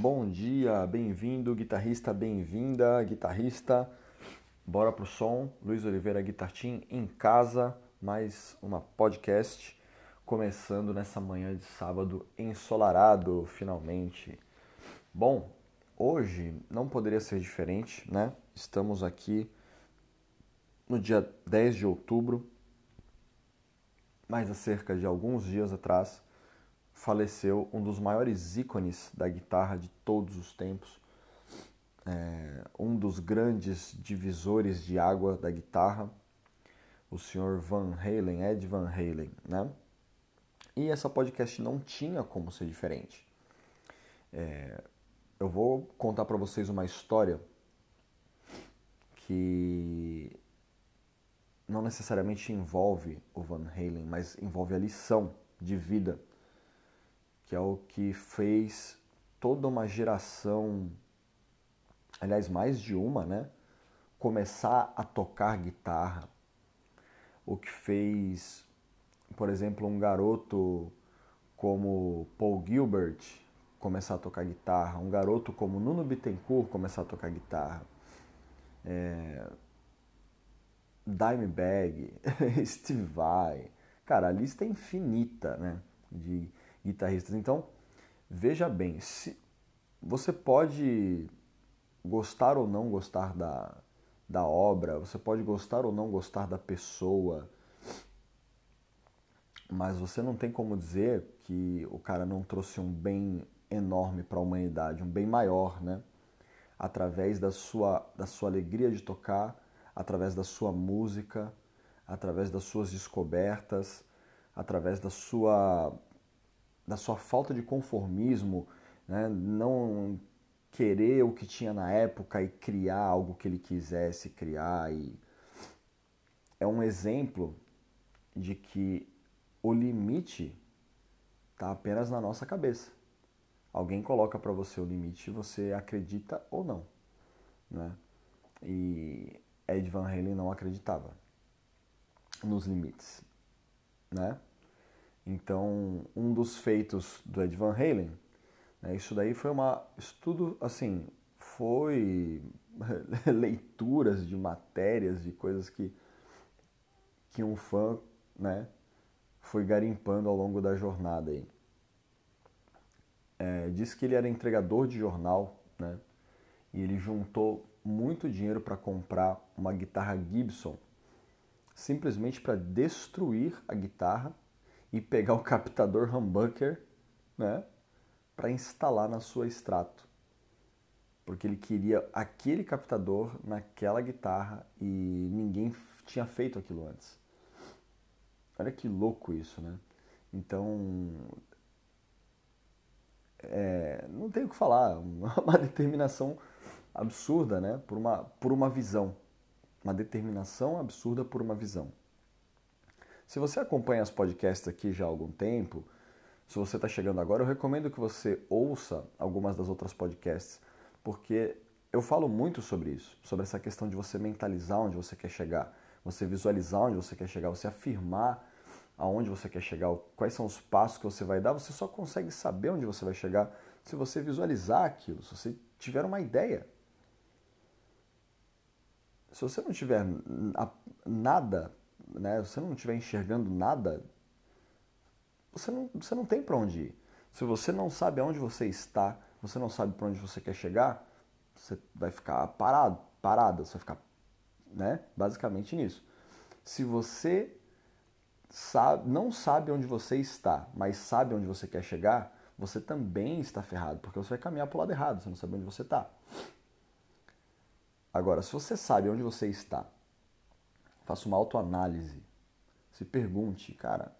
Bom dia, bem-vindo, guitarrista, bem-vinda, guitarrista. Bora pro som. Luiz Oliveira Guitar Team em casa, mais uma podcast começando nessa manhã de sábado ensolarado, finalmente. Bom, hoje não poderia ser diferente, né? Estamos aqui no dia 10 de outubro, mais cerca de alguns dias atrás, faleceu um dos maiores ícones da guitarra de todos os tempos, é, um dos grandes divisores de água da guitarra, o senhor Van Halen, Ed Van Halen, né? E essa podcast não tinha como ser diferente. É, eu vou contar para vocês uma história que não necessariamente envolve o Van Halen, mas envolve a lição de vida que é o que fez toda uma geração, aliás, mais de uma, né, começar a tocar guitarra. O que fez, por exemplo, um garoto como Paul Gilbert começar a tocar guitarra, um garoto como Nuno Bittencourt começar a tocar guitarra, é... Dimebag, Steve Vai, cara, a lista é infinita, né, de guitarristas. Então, veja bem, se você pode gostar ou não gostar da, da obra, você pode gostar ou não gostar da pessoa, mas você não tem como dizer que o cara não trouxe um bem enorme para a humanidade, um bem maior, né? Através da sua, da sua alegria de tocar, através da sua música, através das suas descobertas, através da sua da sua falta de conformismo, né? não querer o que tinha na época e criar algo que ele quisesse criar. E é um exemplo de que o limite está apenas na nossa cabeça. Alguém coloca para você o limite você acredita ou não. Né? E Ed Van Halen não acreditava nos limites. Né? Então, um dos feitos do Ed Van Halen, né, isso daí foi uma estudo assim, foi leituras de matérias, de coisas que que um fã, né, foi garimpando ao longo da jornada aí. É, diz que ele era entregador de jornal, né, e ele juntou muito dinheiro para comprar uma guitarra Gibson, simplesmente para destruir a guitarra e pegar o captador humbucker, né, para instalar na sua extrato. Porque ele queria aquele captador naquela guitarra e ninguém tinha feito aquilo antes. Olha que louco isso, né? Então, é, não tenho o que falar, uma determinação absurda, né? Por uma, por uma visão. Uma determinação absurda por uma visão. Se você acompanha as podcasts aqui já há algum tempo, se você está chegando agora, eu recomendo que você ouça algumas das outras podcasts, porque eu falo muito sobre isso, sobre essa questão de você mentalizar onde você quer chegar, você visualizar onde você quer chegar, você afirmar aonde você quer chegar, quais são os passos que você vai dar, você só consegue saber onde você vai chegar se você visualizar aquilo, se você tiver uma ideia. Se você não tiver nada né, você não estiver enxergando nada, você não, você não tem para onde ir. Se você não sabe aonde você está, você não sabe para onde você quer chegar, você vai ficar parado, parada, você vai ficar, né, basicamente nisso. Se você sabe, não sabe onde você está, mas sabe onde você quer chegar, você também está ferrado, porque você vai caminhar para o lado errado, você não sabe onde você está. Agora, se você sabe onde você está, Faça uma autoanálise. Se pergunte, cara,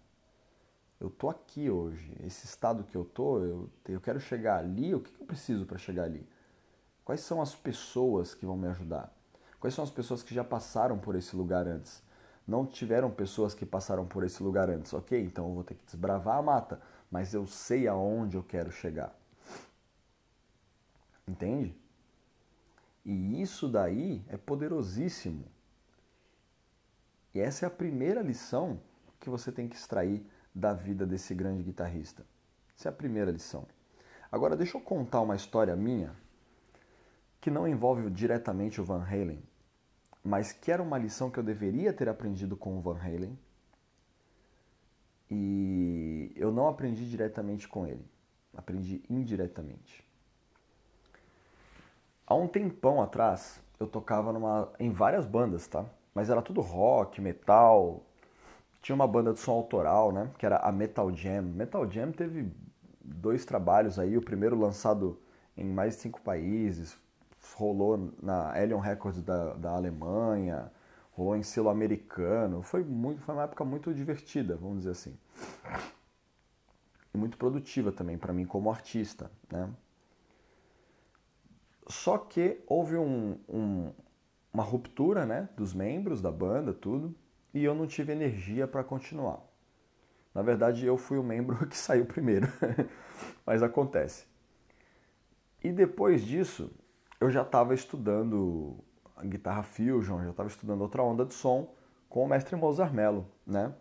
eu tô aqui hoje, esse estado que eu tô, eu, eu quero chegar ali, o que eu preciso para chegar ali? Quais são as pessoas que vão me ajudar? Quais são as pessoas que já passaram por esse lugar antes? Não tiveram pessoas que passaram por esse lugar antes, ok? Então eu vou ter que desbravar a mata, mas eu sei aonde eu quero chegar. Entende? E isso daí é poderosíssimo. E essa é a primeira lição que você tem que extrair da vida desse grande guitarrista. Essa é a primeira lição. Agora deixa eu contar uma história minha que não envolve diretamente o Van Halen, mas que era uma lição que eu deveria ter aprendido com o Van Halen e eu não aprendi diretamente com ele, aprendi indiretamente. Há um tempão atrás eu tocava numa, em várias bandas, tá? Mas era tudo rock, metal. Tinha uma banda de som autoral, né? Que era a Metal Jam. Metal Jam teve dois trabalhos aí. O primeiro lançado em mais de cinco países. Rolou na Alien Records da, da Alemanha. Rolou em selo americano. Foi, muito, foi uma época muito divertida, vamos dizer assim. E muito produtiva também para mim como artista, né? Só que houve um, um, uma ruptura né, dos membros da banda, tudo, e eu não tive energia para continuar. Na verdade, eu fui o membro que saiu primeiro, mas acontece. E depois disso, eu já estava estudando a guitarra fusion, já estava estudando outra onda de som com o mestre Mozart Mello, né?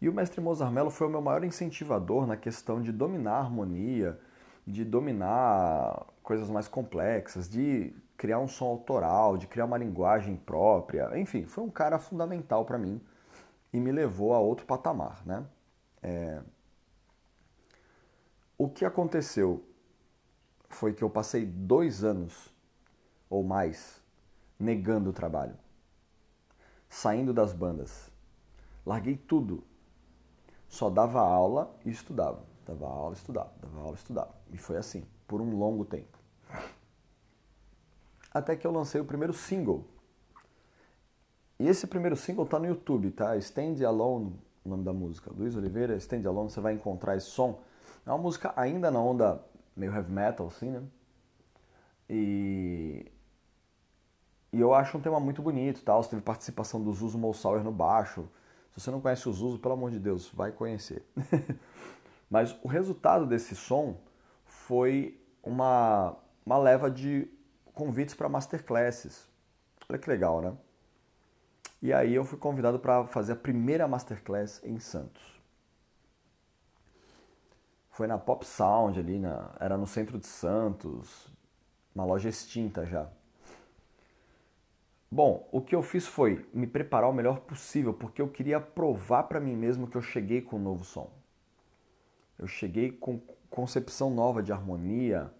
E o mestre Mozart Mello foi o meu maior incentivador na questão de dominar a harmonia, de dominar coisas mais complexas, de criar um som autoral, de criar uma linguagem própria. Enfim, foi um cara fundamental para mim e me levou a outro patamar, né? É... O que aconteceu foi que eu passei dois anos ou mais negando o trabalho, saindo das bandas, larguei tudo, só dava aula e estudava, dava aula, e estudava, dava aula, e estudava, e foi assim por um longo tempo até que eu lancei o primeiro single. E esse primeiro single tá no YouTube, tá? Stand Alone, o nome da música. Luiz Oliveira, Stand Alone, você vai encontrar esse som. É uma música ainda na onda meio heavy metal, assim, né? E, e eu acho um tema muito bonito, tal. Você teve participação do Zuzu Molsauer no baixo. Se você não conhece o Zuzu, pelo amor de Deus, vai conhecer. Mas o resultado desse som foi uma, uma leva de convites para masterclasses. Olha que legal, né? E aí eu fui convidado para fazer a primeira masterclass em Santos. Foi na Pop Sound ali, na, era no centro de Santos, uma loja extinta já. Bom, o que eu fiz foi me preparar o melhor possível, porque eu queria provar para mim mesmo que eu cheguei com um novo som. Eu cheguei com concepção nova de harmonia,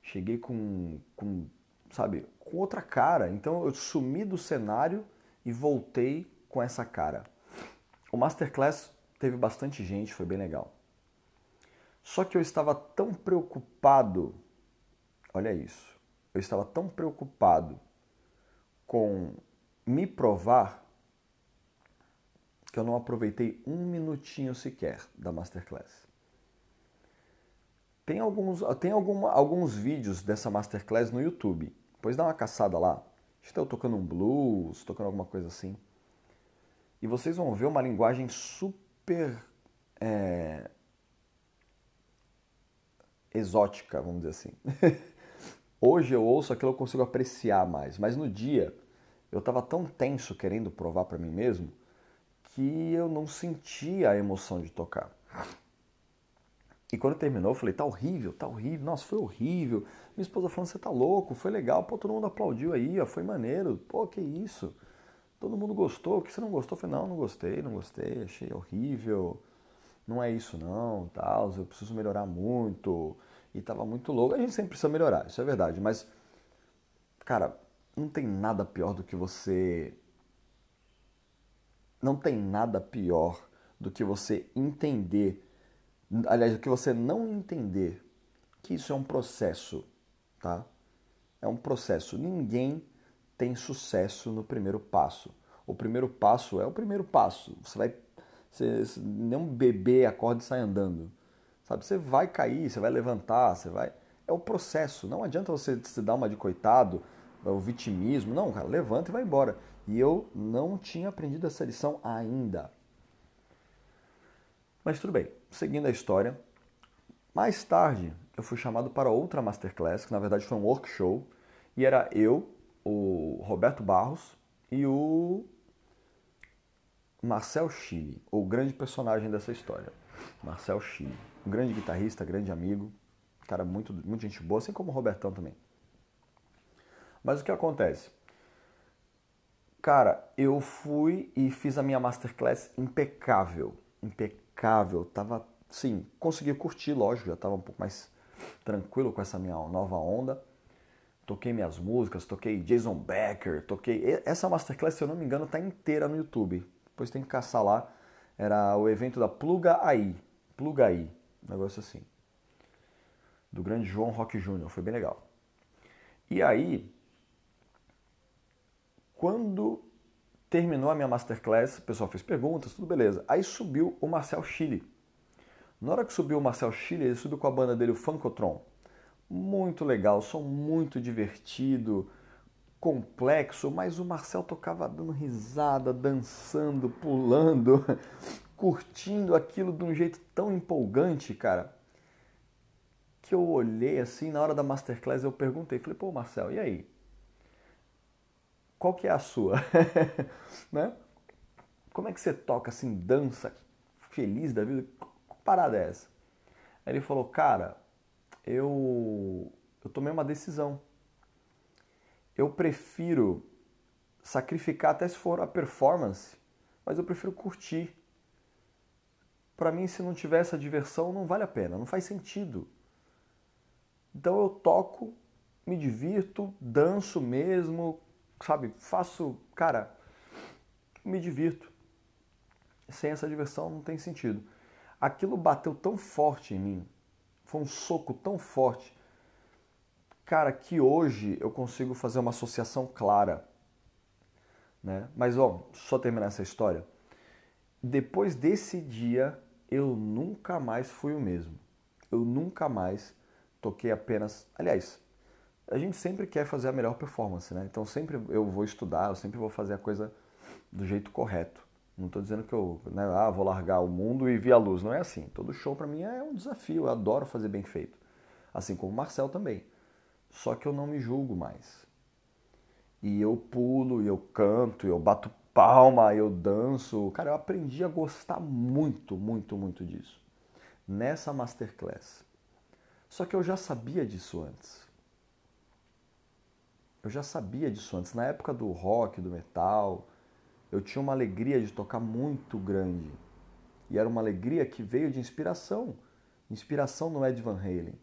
cheguei com, com sabe, com outra cara. Então eu sumi do cenário e voltei com essa cara. O masterclass teve bastante gente, foi bem legal. Só que eu estava tão preocupado, olha isso, eu estava tão preocupado com me provar que eu não aproveitei um minutinho sequer da masterclass. Tem alguns, tem alguma, alguns vídeos dessa masterclass no YouTube. Depois dá uma caçada lá. Que eu tocando um blues, tocando alguma coisa assim. E vocês vão ver uma linguagem super é, exótica, vamos dizer assim. Hoje eu ouço aquilo eu consigo apreciar mais, mas no dia eu estava tão tenso querendo provar para mim mesmo que eu não sentia a emoção de tocar. E quando terminou, eu falei, tá horrível, tá horrível, nossa, foi horrível. Minha esposa falando, você tá louco, foi legal, pô, todo mundo aplaudiu aí, ó, foi maneiro, pô, que isso. Todo mundo gostou, o que você não gostou? Eu falei, não, não gostei, não gostei, achei horrível, não é isso não, tal, eu preciso melhorar muito. E tava muito louco. A gente sempre precisa melhorar, isso é verdade, mas, cara, não tem nada pior do que você. Não tem nada pior do que você entender aliás, o que você não entender que isso é um processo, tá? É um processo. Ninguém tem sucesso no primeiro passo. O primeiro passo é o primeiro passo. Você vai você, bebê acorda e sai andando. Sabe? Você vai cair, você vai levantar, você vai é o processo. Não adianta você se dar uma de coitado, o vitimismo. Não, cara, levanta e vai embora. E eu não tinha aprendido essa lição ainda. Mas tudo bem, seguindo a história. Mais tarde, eu fui chamado para outra masterclass, que na verdade foi um workshop, e era eu, o Roberto Barros e o Marcel Chile, o grande personagem dessa história. Marcel Chile, um grande guitarrista, grande amigo, cara muito, muito gente boa, assim como o Robertão também. Mas o que acontece? Cara, eu fui e fiz a minha masterclass impecável, impecável. Tava, sim, consegui curtir, lógico, já tava um pouco mais tranquilo com essa minha nova onda. Toquei minhas músicas, toquei Jason Becker, toquei. Essa masterclass, se eu não me engano, tá inteira no YouTube. Depois tem que caçar lá. Era o evento da Pluga AI. Pluga AI. Um negócio assim. Do grande João Rock Jr. Foi bem legal. E aí, quando terminou a minha masterclass, o pessoal fez perguntas, tudo beleza. Aí subiu o Marcel Chile. Na hora que subiu o Marcel Chile, ele subiu com a banda dele, o Funkotron. Muito legal, som muito divertido, complexo, mas o Marcel tocava dando risada, dançando, pulando, curtindo aquilo de um jeito tão empolgante, cara, que eu olhei assim, na hora da masterclass eu perguntei, falei, pô, Marcel, e aí? Qual que é a sua? né? Como é que você toca assim, dança, feliz da vida? Que parada é essa? Aí ele falou, cara, eu, eu tomei uma decisão. Eu prefiro sacrificar até se for a performance, mas eu prefiro curtir. Para mim, se não tiver essa diversão, não vale a pena, não faz sentido. Então eu toco, me divirto, danço mesmo, sabe, faço, cara, me divirto. Sem essa diversão não tem sentido. Aquilo bateu tão forte em mim, foi um soco tão forte, cara, que hoje eu consigo fazer uma associação clara. Né? Mas, ó, só terminar essa história. Depois desse dia, eu nunca mais fui o mesmo. Eu nunca mais toquei apenas. Aliás, a gente sempre quer fazer a melhor performance, né? Então sempre eu vou estudar, eu sempre vou fazer a coisa do jeito correto. Não estou dizendo que eu né, ah, vou largar o mundo e vir a luz. Não é assim. Todo show para mim é um desafio. Eu adoro fazer bem feito. Assim como o Marcel também. Só que eu não me julgo mais. E eu pulo, e eu canto, e eu bato palma, eu danço. Cara, eu aprendi a gostar muito, muito, muito disso. Nessa masterclass. Só que eu já sabia disso antes. Eu já sabia disso antes. Na época do rock, do metal, eu tinha uma alegria de tocar muito grande. E era uma alegria que veio de inspiração. Inspiração no Ed Van Halen.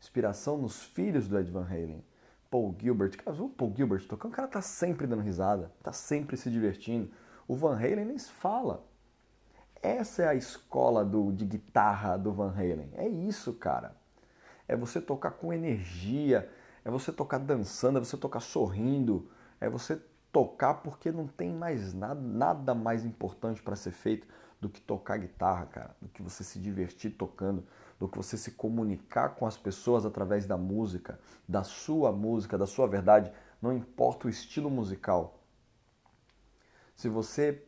Inspiração nos filhos do Ed Van Halen. Paul Gilbert. O Paul Gilbert tocando, o cara tá sempre dando risada, tá sempre se divertindo. O Van Halen nem se fala. Essa é a escola do, de guitarra do Van Halen. É isso, cara. É você tocar com energia, é você tocar dançando, é você tocar sorrindo, é você tocar porque não tem mais nada, nada mais importante para ser feito do que tocar guitarra, cara, do que você se divertir tocando, do que você se comunicar com as pessoas através da música, da sua música, da sua verdade, não importa o estilo musical. Se você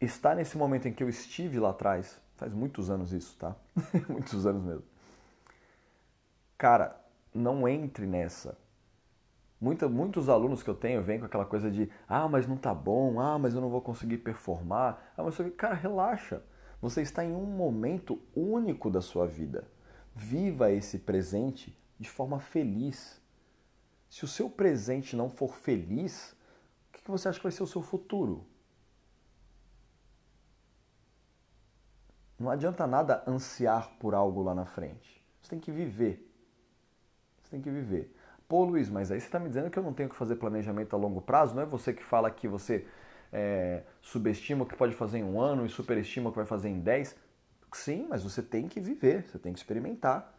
está nesse momento em que eu estive lá atrás, faz muitos anos isso, tá? muitos anos mesmo. Cara, não entre nessa. Muita, muitos alunos que eu tenho vêm com aquela coisa de ah, mas não tá bom, ah, mas eu não vou conseguir performar. Ah, mas cara, relaxa. Você está em um momento único da sua vida. Viva esse presente de forma feliz. Se o seu presente não for feliz, o que você acha que vai ser o seu futuro? Não adianta nada ansiar por algo lá na frente. Você tem que viver. Você tem que viver. Pô, Luiz, mas aí você está me dizendo que eu não tenho que fazer planejamento a longo prazo? Não é você que fala que você é, subestima o que pode fazer em um ano e superestima o que vai fazer em dez? Sim, mas você tem que viver, você tem que experimentar.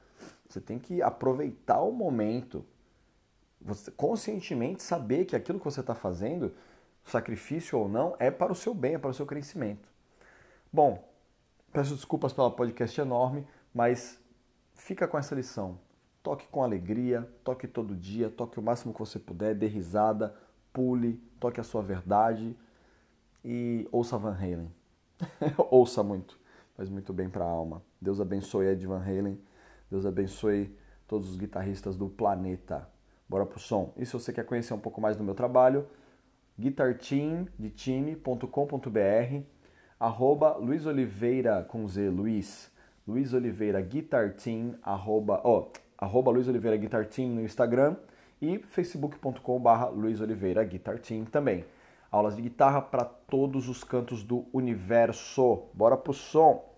Você tem que aproveitar o momento. Você conscientemente saber que aquilo que você está fazendo, sacrifício ou não, é para o seu bem, é para o seu crescimento. Bom, peço desculpas pelo podcast enorme, mas fica com essa lição. Toque com alegria, toque todo dia, toque o máximo que você puder, dê risada, pule, toque a sua verdade e ouça Van Halen. ouça muito, faz muito bem para a alma. Deus abençoe Ed Van Halen, Deus abençoe todos os guitarristas do planeta. Bora pro som. E se você quer conhecer um pouco mais do meu trabalho, guitarteam.com.br arroba Luiz Oliveira com Z, Luiz, Luiz Oliveira Guitar Team, arroba, oh, arroba Luiz Oliveira Guitar Team no Instagram e facebook.com.br Luiz Oliveira Guitar Team também. Aulas de guitarra para todos os cantos do universo. Bora pro som!